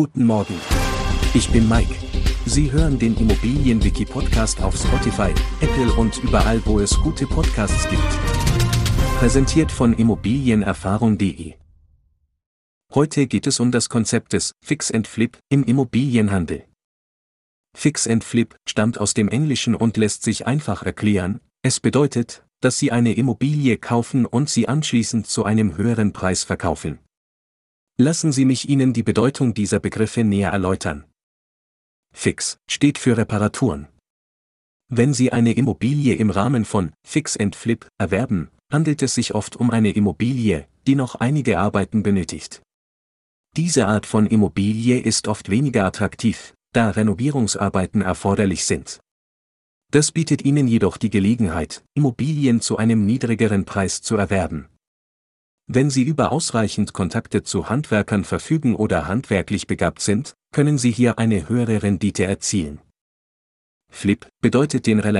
Guten Morgen. Ich bin Mike. Sie hören den Immobilienwiki-Podcast auf Spotify, Apple und überall, wo es gute Podcasts gibt. Präsentiert von Immobilienerfahrung.de. Heute geht es um das Konzept des Fix and Flip im Immobilienhandel. Fix and Flip stammt aus dem Englischen und lässt sich einfach erklären. Es bedeutet, dass Sie eine Immobilie kaufen und sie anschließend zu einem höheren Preis verkaufen. Lassen Sie mich Ihnen die Bedeutung dieser Begriffe näher erläutern. Fix steht für Reparaturen. Wenn Sie eine Immobilie im Rahmen von Fix and Flip erwerben, handelt es sich oft um eine Immobilie, die noch einige Arbeiten benötigt. Diese Art von Immobilie ist oft weniger attraktiv, da Renovierungsarbeiten erforderlich sind. Das bietet Ihnen jedoch die Gelegenheit, Immobilien zu einem niedrigeren Preis zu erwerben. Wenn Sie über ausreichend Kontakte zu Handwerkern verfügen oder handwerklich begabt sind, können Sie hier eine höhere Rendite erzielen. Flip bedeutet den relativen